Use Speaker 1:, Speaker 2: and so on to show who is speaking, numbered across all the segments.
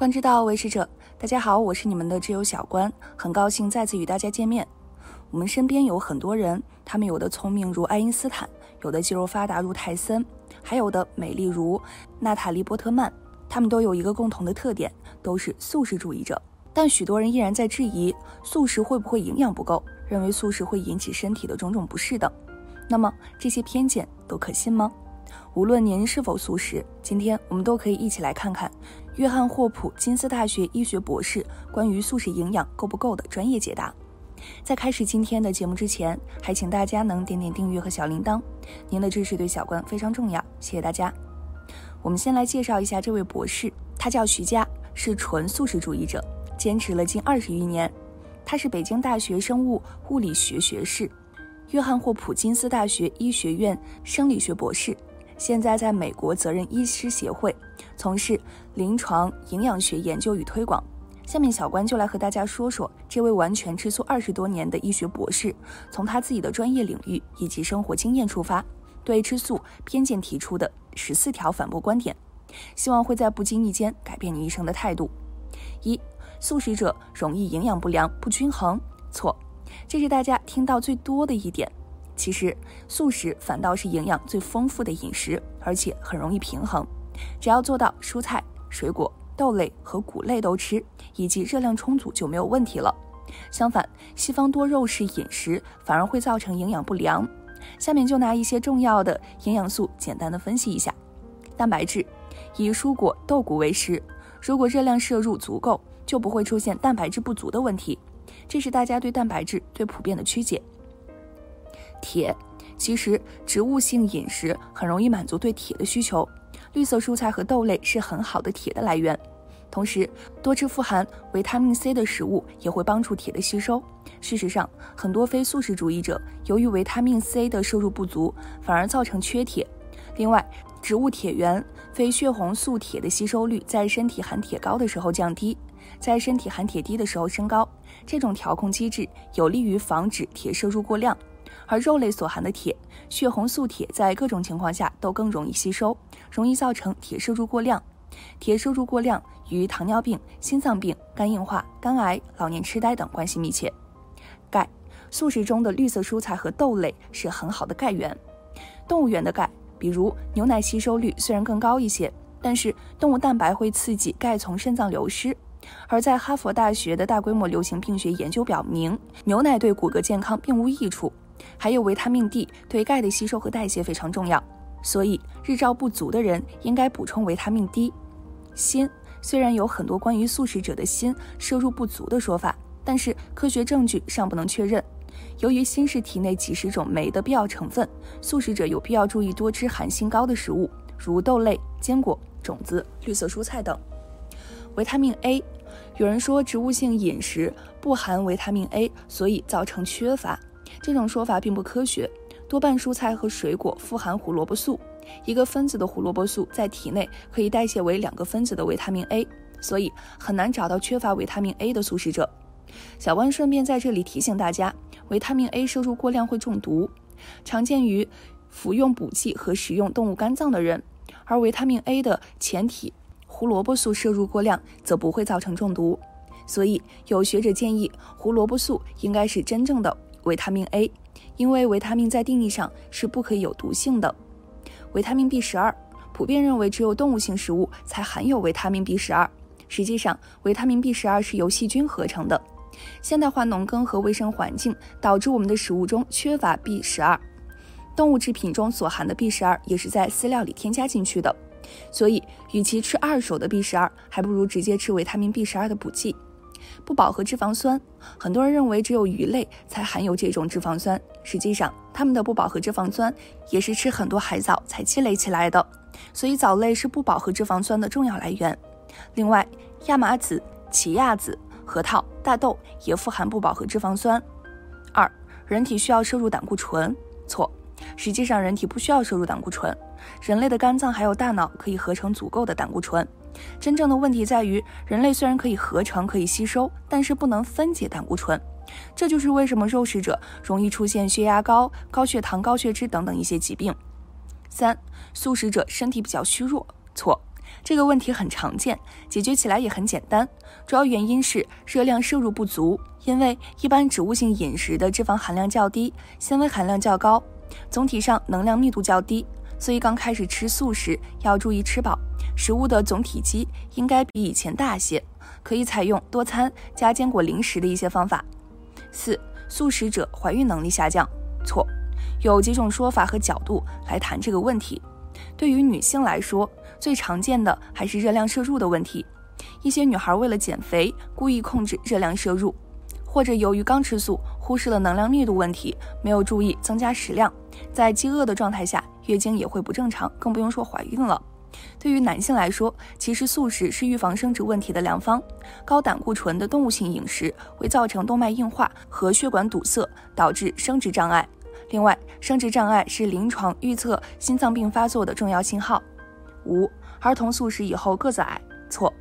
Speaker 1: 观之道，为师者。大家好，我是你们的挚友小关，很高兴再次与大家见面。我们身边有很多人，他们有的聪明如爱因斯坦，有的肌肉发达如泰森，还有的美丽如娜塔莉波特曼。他们都有一个共同的特点，都是素食主义者。但许多人依然在质疑素食会不会营养不够，认为素食会引起身体的种种不适等。那么这些偏见都可信吗？无论您是否素食，今天我们都可以一起来看看约翰霍普金斯大学医学博士关于素食营养够不够的专业解答。在开始今天的节目之前，还请大家能点点订阅和小铃铛，您的支持对小关非常重要，谢谢大家。我们先来介绍一下这位博士，他叫徐佳，是纯素食主义者，坚持了近二十余年。他是北京大学生物物理学学士，约翰霍普金斯大学医学院生理学博士。现在在美国责任医师协会从事临床营养学研究与推广。下面小关就来和大家说说这位完全吃素二十多年的医学博士，从他自己的专业领域以及生活经验出发，对吃素偏见提出的十四条反驳观点，希望会在不经意间改变你一生的态度。一、素食者容易营养不良、不均衡。错，这是大家听到最多的一点。其实，素食反倒是营养最丰富的饮食，而且很容易平衡。只要做到蔬菜、水果、豆类和谷类都吃，以及热量充足，就没有问题了。相反，西方多肉食饮食反而会造成营养不良。下面就拿一些重要的营养素简单的分析一下。蛋白质，以蔬果、豆谷为食，如果热量摄入足够，就不会出现蛋白质不足的问题。这是大家对蛋白质最普遍的曲解。铁，其实植物性饮食很容易满足对铁的需求，绿色蔬菜和豆类是很好的铁的来源。同时，多吃富含维他命 C 的食物也会帮助铁的吸收。事实上，很多非素食主义者由于维他命 C 的摄入不足，反而造成缺铁。另外，植物铁源非血红素铁的吸收率在身体含铁高的时候降低，在身体含铁低的时候升高。这种调控机制有利于防止铁摄入过量。而肉类所含的铁，血红素铁在各种情况下都更容易吸收，容易造成铁摄入过量。铁摄入过量与糖尿病、心脏病、肝硬化、肝癌、老年痴呆等关系密切。钙，素食中的绿色蔬菜和豆类是很好的钙源。动物源的钙，比如牛奶吸收率虽然更高一些，但是动物蛋白会刺激钙从肾脏流失。而在哈佛大学的大规模流行病学研究表明，牛奶对骨骼健康并无益处。还有维他命 D 对钙的吸收和代谢非常重要，所以日照不足的人应该补充维他命 D。锌虽然有很多关于素食者的锌摄入不足的说法，但是科学证据尚不能确认。由于锌是体内几十种酶的必要成分，素食者有必要注意多吃含锌高的食物，如豆类、坚果、种子、绿色蔬菜等。维他命 A，有人说植物性饮食不含维他命 A，所以造成缺乏。这种说法并不科学，多半蔬菜和水果富含胡萝卜素，一个分子的胡萝卜素在体内可以代谢为两个分子的维他命 A，所以很难找到缺乏维他命 A 的素食者。小万顺便在这里提醒大家，维他命 A 摄入过量会中毒，常见于服用补剂和食用动物肝脏的人，而维他命 A 的前体胡萝卜素摄入过量则不会造成中毒，所以有学者建议胡萝卜素应该是真正的。维他命 A，因为维他命在定义上是不可以有毒性的。维他命 B 十二，普遍认为只有动物性食物才含有维他命 B 十二。实际上，维他命 B 十二是由细菌合成的。现代化农耕和卫生环境导致我们的食物中缺乏 B 十二，动物制品中所含的 B 十二也是在饲料里添加进去的。所以，与其吃二手的 B 十二，还不如直接吃维他命 B 十二的补剂。不饱和脂肪酸，很多人认为只有鱼类才含有这种脂肪酸，实际上它们的不饱和脂肪酸也是吃很多海藻才积累起来的，所以藻类是不饱和脂肪酸的重要来源。另外，亚麻籽、奇亚籽、核桃、大豆也富含不饱和脂肪酸。二，人体需要摄入胆固醇？错，实际上人体不需要摄入胆固醇，人类的肝脏还有大脑可以合成足够的胆固醇。真正的问题在于，人类虽然可以合成、可以吸收，但是不能分解胆固醇。这就是为什么肉食者容易出现血压高、高血糖、高血脂等等一些疾病。三、素食者身体比较虚弱，错，这个问题很常见，解决起来也很简单。主要原因是热量摄入不足，因为一般植物性饮食的脂肪含量较低，纤维含量较高，总体上能量密度较低，所以刚开始吃素时要注意吃饱，食物的总体积应该比以前大些，可以采用多餐加坚果零食的一些方法。四、素食者怀孕能力下降，错，有几种说法和角度来谈这个问题。对于女性来说，最常见的还是热量摄入的问题。一些女孩为了减肥，故意控制热量摄入，或者由于刚吃素，忽视了能量密度问题，没有注意增加食量，在饥饿的状态下，月经也会不正常，更不用说怀孕了。对于男性来说，其实素食是预防生殖问题的良方。高胆固醇的动物性饮食会造成动脉硬化和血管堵塞，导致生殖障碍。另外，生殖障碍是临床预测心脏病发作的重要信号。五、儿童素食以后个子矮，错。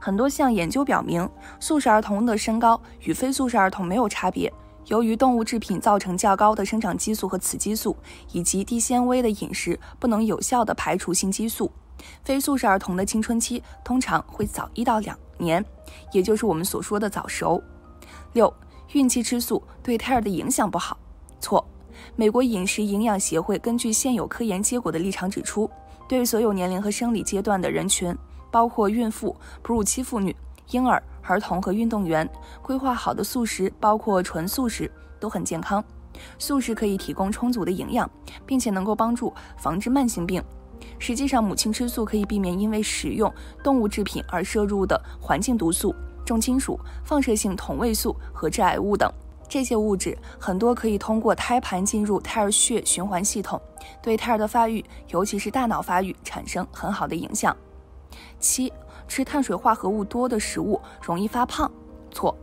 Speaker 1: 很多项研究表明，素食儿童的身高与非素食儿童没有差别。由于动物制品造成较高的生长激素和雌激素，以及低纤维的饮食不能有效地排除性激素，非素食儿童的青春期通常会早一到两年，也就是我们所说的早熟。六、孕期吃素对胎儿的影响不好，错。美国饮食营养协会根据现有科研结果的立场指出，对所有年龄和生理阶段的人群，包括孕妇、哺乳期妇女、婴儿、儿童和运动员，规划好的素食，包括纯素食，都很健康。素食可以提供充足的营养，并且能够帮助防治慢性病。实际上，母亲吃素可以避免因为食用动物制品而摄入的环境毒素、重金属、放射性同位素和致癌物等。这些物质很多可以通过胎盘进入胎儿血循环系统，对胎儿的发育，尤其是大脑发育产生很好的影响。七，吃碳水化合物多的食物容易发胖，错。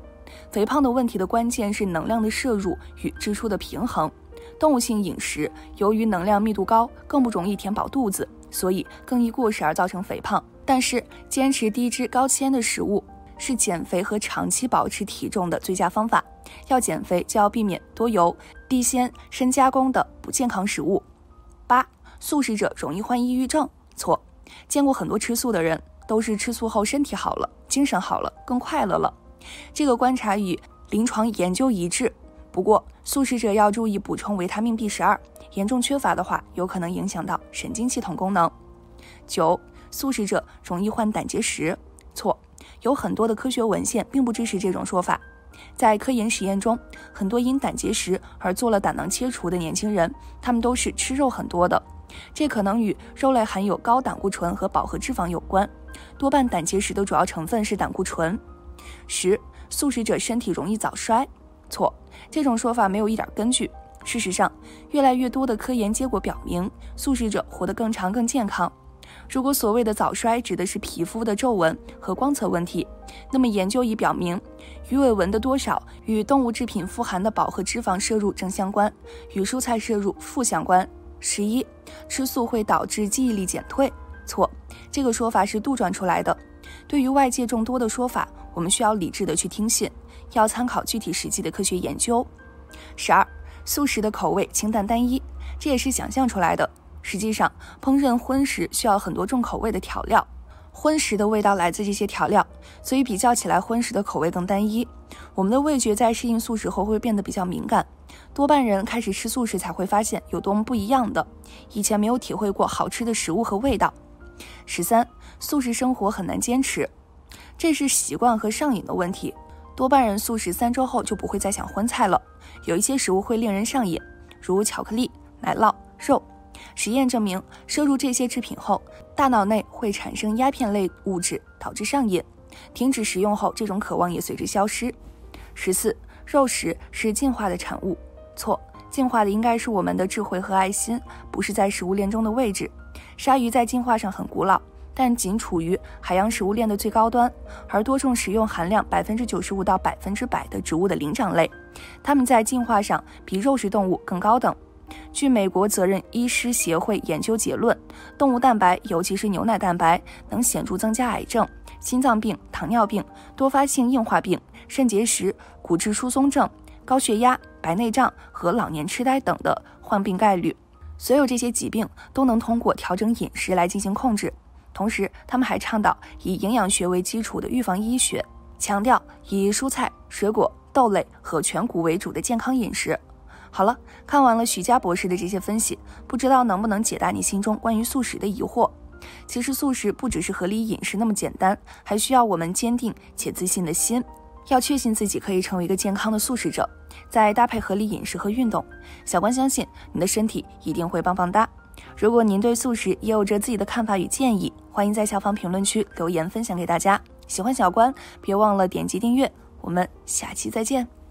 Speaker 1: 肥胖的问题的关键是能量的摄入与支出的平衡。动物性饮食由于能量密度高，更不容易填饱肚子，所以更易过食而造成肥胖。但是坚持低脂高纤的食物。是减肥和长期保持体重的最佳方法。要减肥就要避免多油、低纤、深加工的不健康食物。八、素食者容易患抑郁症，错。见过很多吃素的人，都是吃素后身体好了，精神好了，更快乐了。这个观察与临床研究一致。不过，素食者要注意补充维他命 B 十二，严重缺乏的话，有可能影响到神经系统功能。九、素食者容易患胆结石，错。有很多的科学文献并不支持这种说法。在科研实验中，很多因胆结石而做了胆囊切除的年轻人，他们都是吃肉很多的。这可能与肉类含有高胆固醇和饱和脂肪有关。多半胆结石的主要成分是胆固醇。十，素食者身体容易早衰，错，这种说法没有一点根据。事实上，越来越多的科研结果表明，素食者活得更长、更健康。如果所谓的早衰指的是皮肤的皱纹和光泽问题，那么研究已表明，鱼尾纹的多少与动物制品富含的饱和脂肪摄入正相关，与蔬菜摄入负相关。十一，吃素会导致记忆力减退，错，这个说法是杜撰出来的。对于外界众多的说法，我们需要理智的去听信，要参考具体实际的科学研究。十二，素食的口味清淡单一，这也是想象出来的。实际上，烹饪荤食需要很多重口味的调料，荤食的味道来自这些调料，所以比较起来，荤食的口味更单一。我们的味觉在适应素食后会变得比较敏感，多半人开始吃素食才会发现有多么不一样的，以前没有体会过好吃的食物和味道。十三，素食生活很难坚持，这是习惯和上瘾的问题。多半人素食三周后就不会再想荤菜了。有一些食物会令人上瘾，如巧克力、奶酪、肉。实验证明，摄入这些制品后，大脑内会产生鸦片类物质，导致上瘾。停止食用后，这种渴望也随之消失。十四，肉食是进化的产物，错。进化的应该是我们的智慧和爱心，不是在食物链中的位置。鲨鱼在进化上很古老，但仅处于海洋食物链的最高端，而多种食用含量百分之九十五到百分之百的植物的灵长类，它们在进化上比肉食动物更高等。据美国责任医师协会研究结论，动物蛋白，尤其是牛奶蛋白，能显著增加癌症、心脏病、糖尿病、多发性硬化病、肾结石、骨质疏松症、高血压、白内障和老年痴呆等的患病概率。所有这些疾病都能通过调整饮食来进行控制。同时，他们还倡导以营养学为基础的预防医学，强调以蔬菜、水果、豆类和全谷为主的健康饮食。好了，看完了徐佳博士的这些分析，不知道能不能解答你心中关于素食的疑惑？其实素食不只是合理饮食那么简单，还需要我们坚定且自信的心。要确信自己可以成为一个健康的素食者，再搭配合理饮食和运动，小关相信你的身体一定会棒棒哒。如果您对素食也有着自己的看法与建议，欢迎在下方评论区留言分享给大家。喜欢小关，别忘了点击订阅。我们下期再见。